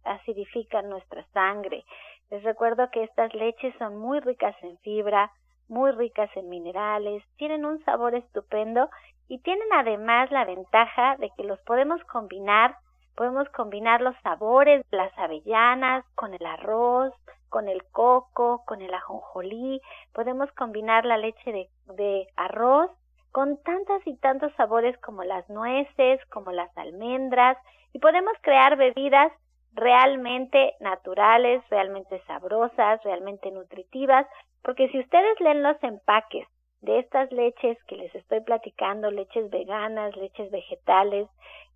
acidifican nuestra sangre. Les recuerdo que estas leches son muy ricas en fibra, muy ricas en minerales, tienen un sabor estupendo y tienen además la ventaja de que los podemos combinar, podemos combinar los sabores, las avellanas con el arroz, con el coco, con el ajonjolí, podemos combinar la leche de, de arroz con tantas y tantos sabores como las nueces, como las almendras, y podemos crear bebidas realmente naturales, realmente sabrosas, realmente nutritivas, porque si ustedes leen los empaques de estas leches que les estoy platicando, leches veganas, leches vegetales,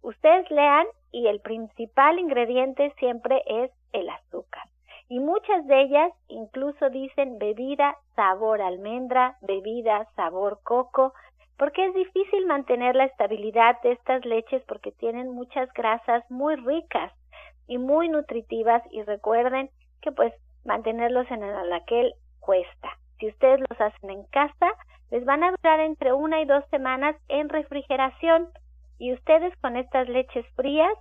ustedes lean y el principal ingrediente siempre es el azúcar. Y muchas de ellas incluso dicen bebida sabor almendra, bebida sabor coco, porque es difícil mantener la estabilidad de estas leches porque tienen muchas grasas muy ricas y muy nutritivas y recuerden que pues mantenerlos en el alaquel cuesta. Si ustedes los hacen en casa, les van a durar entre una y dos semanas en refrigeración y ustedes con estas leches frías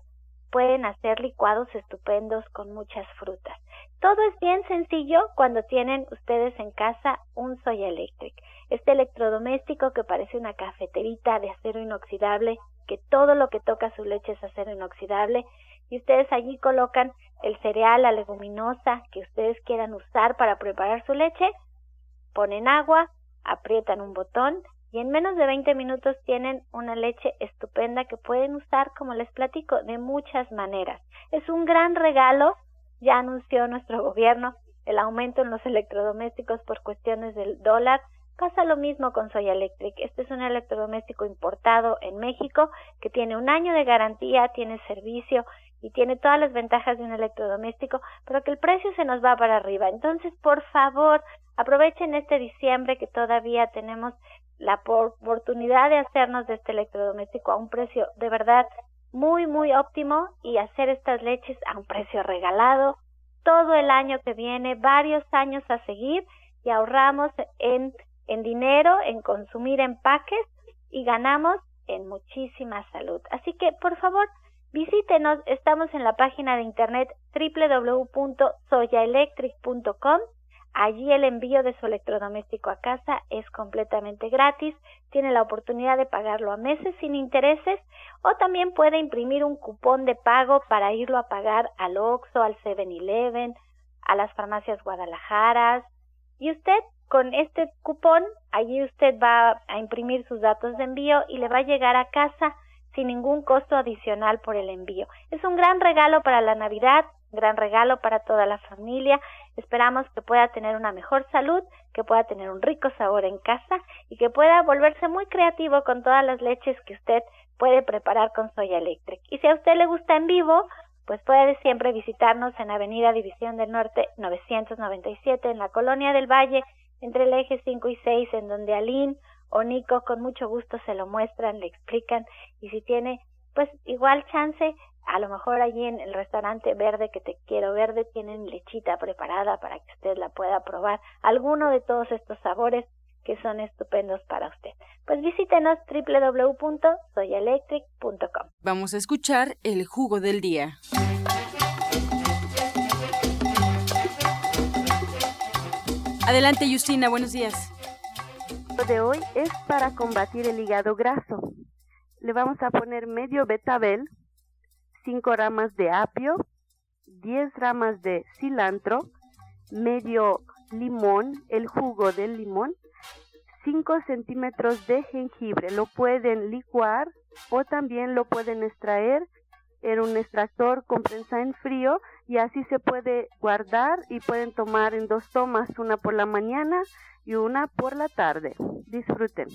pueden hacer licuados estupendos con muchas frutas. Todo es bien sencillo cuando tienen ustedes en casa un Soya Electric, este electrodoméstico que parece una cafeterita de acero inoxidable, que todo lo que toca su leche es acero inoxidable, y ustedes allí colocan el cereal, la leguminosa que ustedes quieran usar para preparar su leche, ponen agua, aprietan un botón y en menos de 20 minutos tienen una leche estupenda que pueden usar, como les platico, de muchas maneras. Es un gran regalo, ya anunció nuestro gobierno el aumento en los electrodomésticos por cuestiones del dólar. Pasa lo mismo con Soya Electric. Este es un electrodoméstico importado en México que tiene un año de garantía, tiene servicio y tiene todas las ventajas de un electrodoméstico, pero que el precio se nos va para arriba. Entonces, por favor, aprovechen este diciembre que todavía tenemos la oportunidad de hacernos de este electrodoméstico a un precio de verdad muy, muy óptimo y hacer estas leches a un precio regalado todo el año que viene, varios años a seguir y ahorramos en, en dinero, en consumir empaques y ganamos en muchísima salud. Así que, por favor, Visítenos, estamos en la página de internet www.soyaelectric.com. Allí el envío de su electrodoméstico a casa es completamente gratis. Tiene la oportunidad de pagarlo a meses sin intereses o también puede imprimir un cupón de pago para irlo a pagar al Oxxo, al 7-Eleven, a las farmacias Guadalajara. Y usted con este cupón, allí usted va a imprimir sus datos de envío y le va a llegar a casa sin ningún costo adicional por el envío. Es un gran regalo para la Navidad, gran regalo para toda la familia. Esperamos que pueda tener una mejor salud, que pueda tener un rico sabor en casa y que pueda volverse muy creativo con todas las leches que usted puede preparar con Soya Electric. Y si a usted le gusta en vivo, pues puede siempre visitarnos en Avenida División del Norte 997 en la Colonia del Valle, entre el eje 5 y 6, en donde Aline o Nico con mucho gusto se lo muestran, le explican y si tiene pues igual chance, a lo mejor allí en el restaurante verde que te quiero verde tienen lechita preparada para que usted la pueda probar, alguno de todos estos sabores que son estupendos para usted. Pues visítenos www.soyaelectric.com. Vamos a escuchar el jugo del día. Adelante, Justina, buenos días de hoy es para combatir el hígado graso. Le vamos a poner medio betabel, 5 ramas de apio, 10 ramas de cilantro, medio limón, el jugo del limón, 5 centímetros de jengibre. Lo pueden licuar o también lo pueden extraer en un extractor con prensa en frío y así se puede guardar y pueden tomar en dos tomas, una por la mañana y una por la tarde. Disfruten.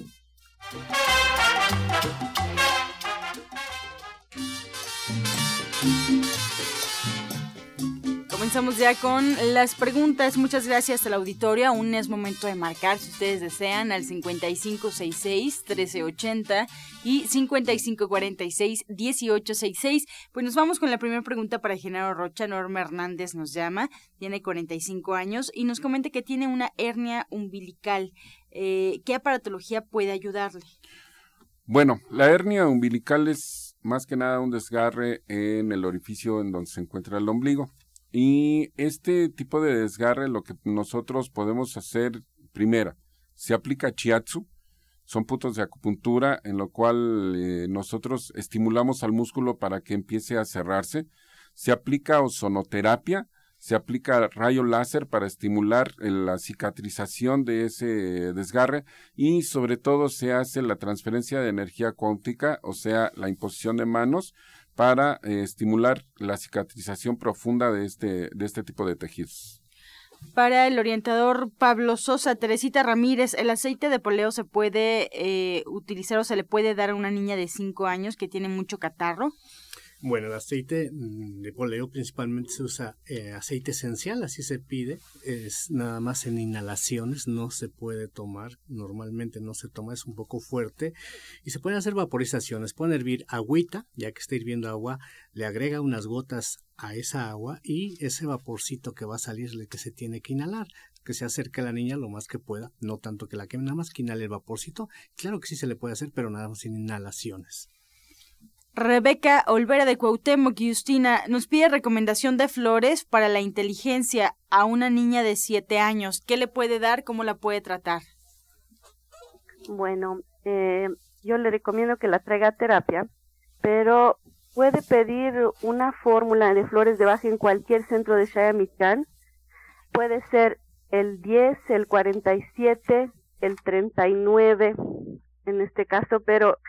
Comenzamos ya con las preguntas. Muchas gracias al auditorio. Aún es momento de marcar, si ustedes desean, al 5566-1380 y 5546-1866. Pues nos vamos con la primera pregunta para Genaro Rocha. Norma Hernández nos llama, tiene 45 años y nos comenta que tiene una hernia umbilical. Eh, ¿Qué aparatología puede ayudarle? Bueno, la hernia umbilical es más que nada un desgarre en el orificio en donde se encuentra el ombligo. Y este tipo de desgarre, lo que nosotros podemos hacer, primera, se aplica chiatsu, son puntos de acupuntura en lo cual eh, nosotros estimulamos al músculo para que empiece a cerrarse. Se aplica ozonoterapia, se aplica rayo láser para estimular la cicatrización de ese desgarre y sobre todo se hace la transferencia de energía cuántica, o sea, la imposición de manos para eh, estimular la cicatrización profunda de este, de este tipo de tejidos. Para el orientador Pablo Sosa, Teresita Ramírez, ¿el aceite de poleo se puede eh, utilizar o se le puede dar a una niña de 5 años que tiene mucho catarro? Bueno, el aceite mm, de poleo principalmente se usa eh, aceite esencial, así se pide, es nada más en inhalaciones, no se puede tomar, normalmente no se toma, es un poco fuerte. Y se pueden hacer vaporizaciones, pueden hervir agüita, ya que está hirviendo agua, le agrega unas gotas a esa agua y ese vaporcito que va a salirle que se tiene que inhalar, que se acerque a la niña lo más que pueda, no tanto que la queme, nada más que inhale el vaporcito, claro que sí se le puede hacer, pero nada más sin inhalaciones. Rebeca Olvera de Cuauhtémoc Justina nos pide recomendación de flores para la inteligencia a una niña de 7 años. ¿Qué le puede dar? ¿Cómo la puede tratar? Bueno, eh, yo le recomiendo que la traiga a terapia, pero puede pedir una fórmula de flores de baja en cualquier centro de Shayamichan. Puede ser el 10, el 47, el 39 en este caso, pero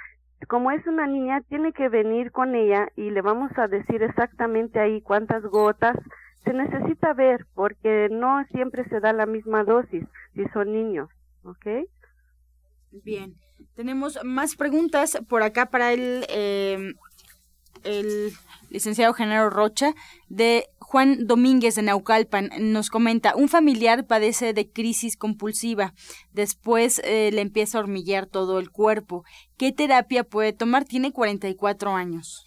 como es una niña, tiene que venir con ella y le vamos a decir exactamente ahí cuántas gotas. Se necesita ver porque no siempre se da la misma dosis si son niños, ¿ok? Bien, tenemos más preguntas por acá para el, eh, el licenciado Genaro Rocha de Juan Domínguez de Naucalpan nos comenta, un familiar padece de crisis compulsiva, después eh, le empieza a hormiguear todo el cuerpo. ¿Qué terapia puede tomar? Tiene 44 años.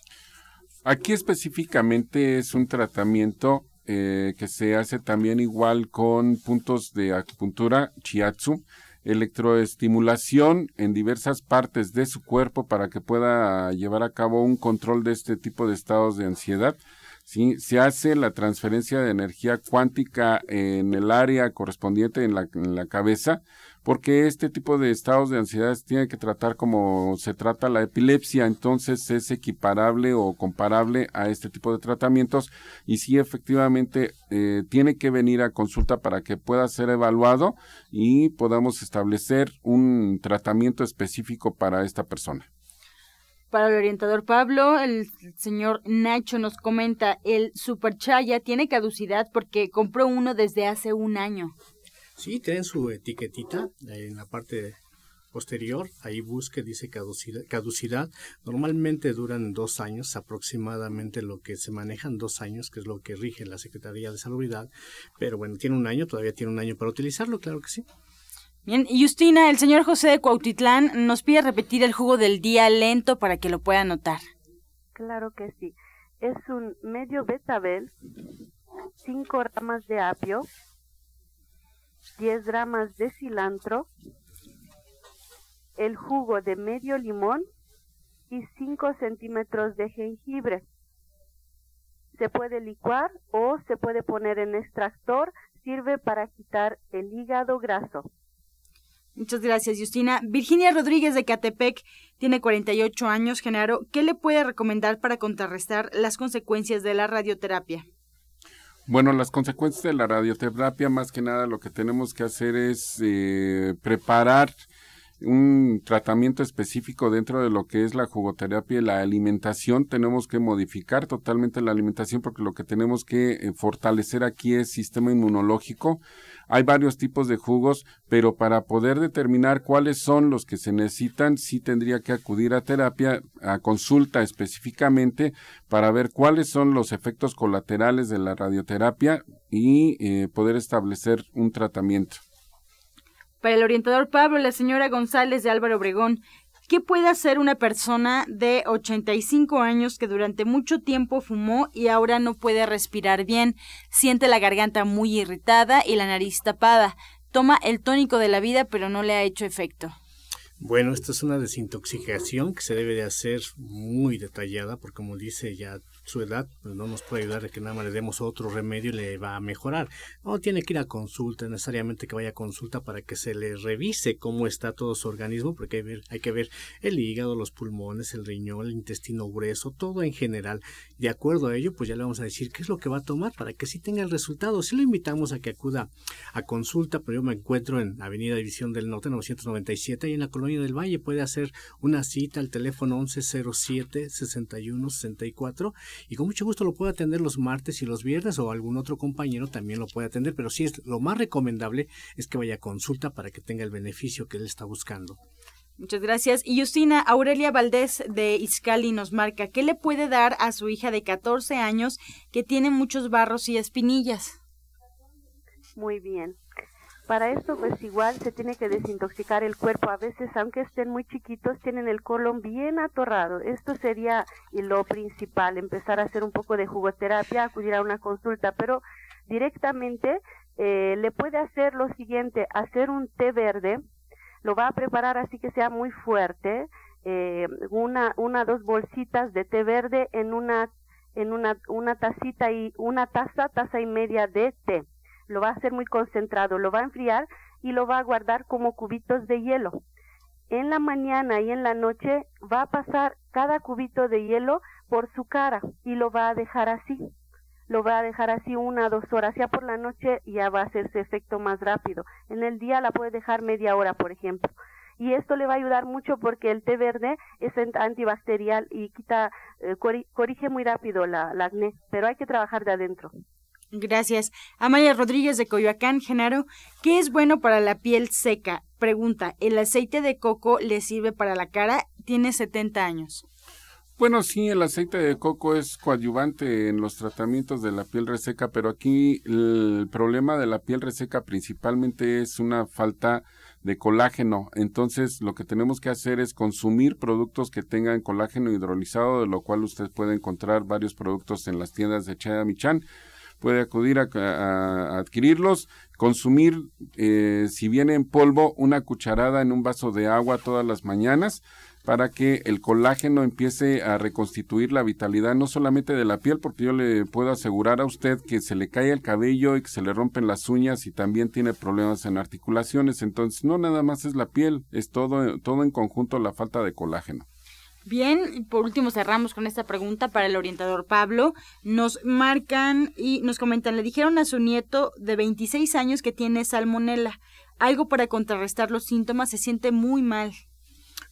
Aquí específicamente es un tratamiento eh, que se hace también igual con puntos de acupuntura, chiatsu, electroestimulación en diversas partes de su cuerpo para que pueda llevar a cabo un control de este tipo de estados de ansiedad. ¿Sí? Se hace la transferencia de energía cuántica en el área correspondiente en la, cabeza, porque este tipo de estados de ansiedad se tiene que tratar como se trata la epilepsia, entonces es equiparable o comparable a este tipo de tratamientos y sí efectivamente eh, tiene que venir a consulta para que pueda ser evaluado y podamos establecer un tratamiento específico para esta persona. Para el orientador Pablo, el señor Nacho nos comenta, el Super Chaya tiene caducidad porque compró uno desde hace un año. Sí, tienen su etiquetita en la parte posterior, ahí busque, dice caducidad, caducidad. Normalmente duran dos años, aproximadamente lo que se manejan dos años, que es lo que rige la Secretaría de Salubridad. Pero bueno, tiene un año, todavía tiene un año para utilizarlo, claro que sí. Bien, Justina, el señor José de Cuautitlán nos pide repetir el jugo del día lento para que lo pueda anotar. Claro que sí. Es un medio betabel, cinco ramas de apio, 10 gramas de cilantro, el jugo de medio limón y 5 centímetros de jengibre. Se puede licuar o se puede poner en extractor, sirve para quitar el hígado graso. Muchas gracias, Justina. Virginia Rodríguez de Catepec tiene 48 años. Genaro, ¿qué le puede recomendar para contrarrestar las consecuencias de la radioterapia? Bueno, las consecuencias de la radioterapia, más que nada, lo que tenemos que hacer es eh, preparar un tratamiento específico dentro de lo que es la jugoterapia y la alimentación. Tenemos que modificar totalmente la alimentación porque lo que tenemos que eh, fortalecer aquí es sistema inmunológico. Hay varios tipos de jugos, pero para poder determinar cuáles son los que se necesitan, sí tendría que acudir a terapia, a consulta específicamente para ver cuáles son los efectos colaterales de la radioterapia y eh, poder establecer un tratamiento. Para el orientador Pablo, la señora González de Álvaro Obregón, ¿qué puede hacer una persona de 85 años que durante mucho tiempo fumó y ahora no puede respirar bien? Siente la garganta muy irritada y la nariz tapada. Toma el tónico de la vida, pero no le ha hecho efecto. Bueno, esto es una desintoxicación que se debe de hacer muy detallada, porque como dice ya su edad pues no nos puede ayudar de que nada más le demos otro remedio y le va a mejorar. No tiene que ir a consulta, necesariamente que vaya a consulta para que se le revise cómo está todo su organismo, porque hay, ver, hay que ver el hígado, los pulmones, el riñón, el intestino grueso, todo en general. De acuerdo a ello, pues ya le vamos a decir qué es lo que va a tomar para que sí tenga el resultado. Si lo invitamos a que acuda a consulta, pero yo me encuentro en Avenida División del Norte 997 y en la Colonia del Valle puede hacer una cita al teléfono 1107 6164 y con mucho gusto lo puede atender los martes y los viernes o algún otro compañero también lo puede atender, pero sí es lo más recomendable es que vaya a consulta para que tenga el beneficio que él está buscando. Muchas gracias. Y Justina, Aurelia Valdés de Izcali nos marca, ¿qué le puede dar a su hija de 14 años que tiene muchos barros y espinillas? Muy bien. Para esto, pues igual se tiene que desintoxicar el cuerpo. A veces, aunque estén muy chiquitos, tienen el colon bien atorrado. Esto sería lo principal, empezar a hacer un poco de jugoterapia, acudir a una consulta, pero directamente eh, le puede hacer lo siguiente, hacer un té verde, lo va a preparar así que sea muy fuerte, eh, una, una, dos bolsitas de té verde en una, en una, una tacita y una taza, taza y media de té. Lo va a hacer muy concentrado, lo va a enfriar y lo va a guardar como cubitos de hielo. En la mañana y en la noche va a pasar cada cubito de hielo por su cara y lo va a dejar así. Lo va a dejar así una dos horas. Ya por la noche ya va a hacerse efecto más rápido. En el día la puede dejar media hora, por ejemplo y esto le va a ayudar mucho porque el té verde es antibacterial y quita, eh, corrige muy rápido la, la, acné, pero hay que trabajar de adentro. Gracias. Amalia Rodríguez de Coyoacán, Genaro, ¿qué es bueno para la piel seca? Pregunta, ¿el aceite de coco le sirve para la cara? Tiene 70 años. Bueno, sí, el aceite de coco es coadyuvante en los tratamientos de la piel reseca, pero aquí el problema de la piel reseca principalmente es una falta de colágeno. Entonces, lo que tenemos que hacer es consumir productos que tengan colágeno hidrolizado, de lo cual usted puede encontrar varios productos en las tiendas de Chaya Michan. Puede acudir a, adquirirlos, consumir, eh, si viene en polvo, una cucharada en un vaso de agua todas las mañanas para que el colágeno empiece a reconstituir la vitalidad no solamente de la piel, porque yo le puedo asegurar a usted que se le cae el cabello y que se le rompen las uñas y también tiene problemas en articulaciones, entonces no nada más es la piel, es todo, todo en conjunto la falta de colágeno. Bien, por último cerramos con esta pregunta para el orientador Pablo. Nos marcan y nos comentan, le dijeron a su nieto de 26 años que tiene salmonela. Algo para contrarrestar los síntomas, se siente muy mal.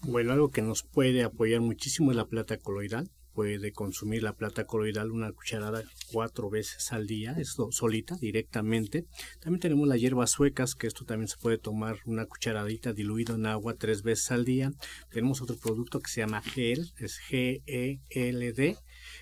Bueno, algo que nos puede apoyar muchísimo es la plata coloidal. Puede consumir la plata coloidal una cucharada cuatro veces al día, esto solita, directamente. También tenemos las hierbas suecas, que esto también se puede tomar una cucharadita diluido en agua tres veces al día. Tenemos otro producto que se llama gel, es G-E-L-D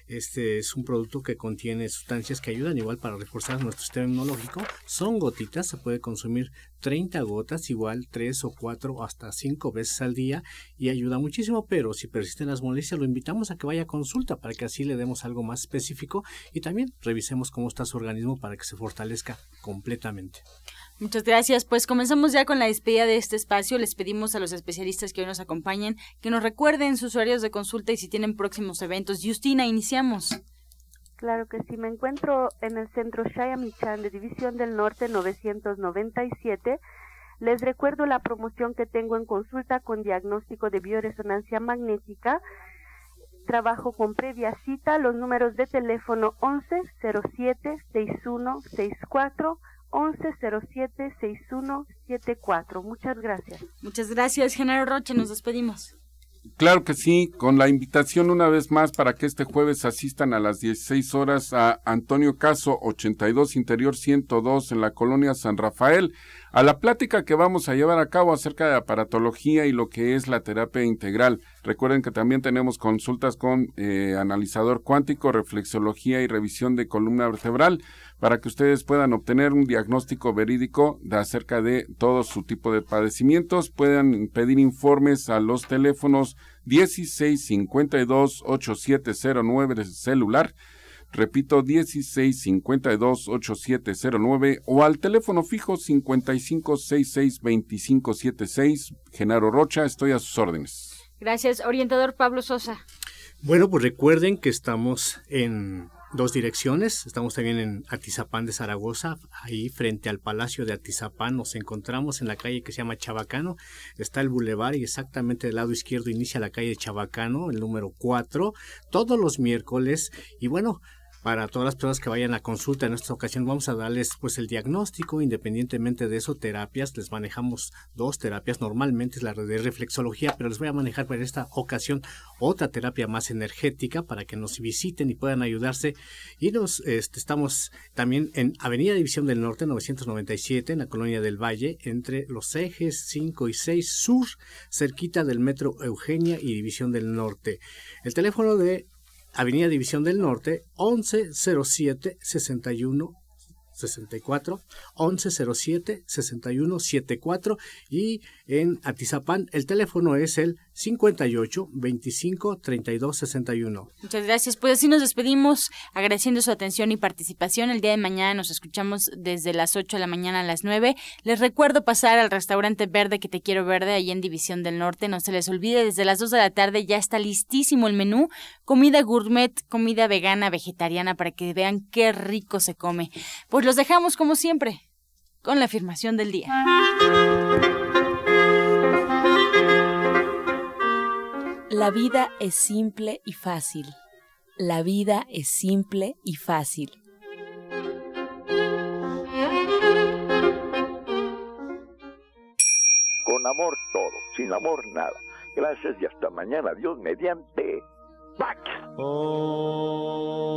este es un producto que contiene sustancias que ayudan igual para reforzar nuestro sistema inmunológico. Son gotitas, se puede consumir 30 gotas, igual 3 o 4 o hasta 5 veces al día y ayuda muchísimo, pero si persisten las molestias lo invitamos a que vaya a consulta para que así le demos algo más específico y también revisemos cómo está su organismo para que se fortalezca completamente. Muchas gracias. Pues comenzamos ya con la despedida de este espacio. Les pedimos a los especialistas que hoy nos acompañen que nos recuerden sus horarios de consulta y si tienen próximos eventos. Justina, iniciamos. Claro que sí. Me encuentro en el centro Shaya Michan de División del Norte 997. Les recuerdo la promoción que tengo en consulta con diagnóstico de bioresonancia magnética. Trabajo con previa cita. Los números de teléfono 11 07 61 64 1107-6174. Muchas gracias. Muchas gracias, Genaro Roche. Nos despedimos. Claro que sí, con la invitación una vez más para que este jueves asistan a las 16 horas a Antonio Caso 82 Interior 102 en la colonia San Rafael a la plática que vamos a llevar a cabo acerca de aparatología y lo que es la terapia integral. Recuerden que también tenemos consultas con eh, analizador cuántico, reflexología y revisión de columna vertebral para que ustedes puedan obtener un diagnóstico verídico de acerca de todo su tipo de padecimientos. Puedan pedir informes a los teléfonos 1652 8709 de celular Repito, 1652-8709 o al teléfono fijo 5566-2576. Genaro Rocha, estoy a sus órdenes. Gracias, orientador Pablo Sosa. Bueno, pues recuerden que estamos en dos direcciones. Estamos también en Atizapán de Zaragoza, ahí frente al Palacio de Atizapán. Nos encontramos en la calle que se llama Chabacano. Está el bulevar y exactamente del lado izquierdo inicia la calle Chabacano, el número 4, todos los miércoles. Y bueno, para todas las personas que vayan a consulta en esta ocasión vamos a darles pues el diagnóstico. Independientemente de eso terapias les manejamos dos terapias. Normalmente es la de reflexología pero les voy a manejar para esta ocasión otra terapia más energética para que nos visiten y puedan ayudarse. Y nos este, estamos también en Avenida División del Norte 997 en la colonia del Valle entre los ejes 5 y 6 sur cerquita del metro Eugenia y División del Norte. El teléfono de Avenida División del Norte, 1107 61 64 1107 61 74 y en Atizapán el teléfono es el 58 25 32 61. Muchas gracias. Pues así nos despedimos agradeciendo su atención y participación. El día de mañana nos escuchamos desde las 8 de la mañana a las 9. Les recuerdo pasar al restaurante Verde que te quiero verde ahí en División del Norte. No se les olvide, desde las 2 de la tarde ya está listísimo el menú. Comida gourmet, comida vegana, vegetariana para que vean qué rico se come. Pues los dejamos como siempre con la afirmación del día. La vida es simple y fácil. La vida es simple y fácil. Con amor todo, sin amor nada. Gracias y hasta mañana. Dios mediante. ¡Pax! Oh.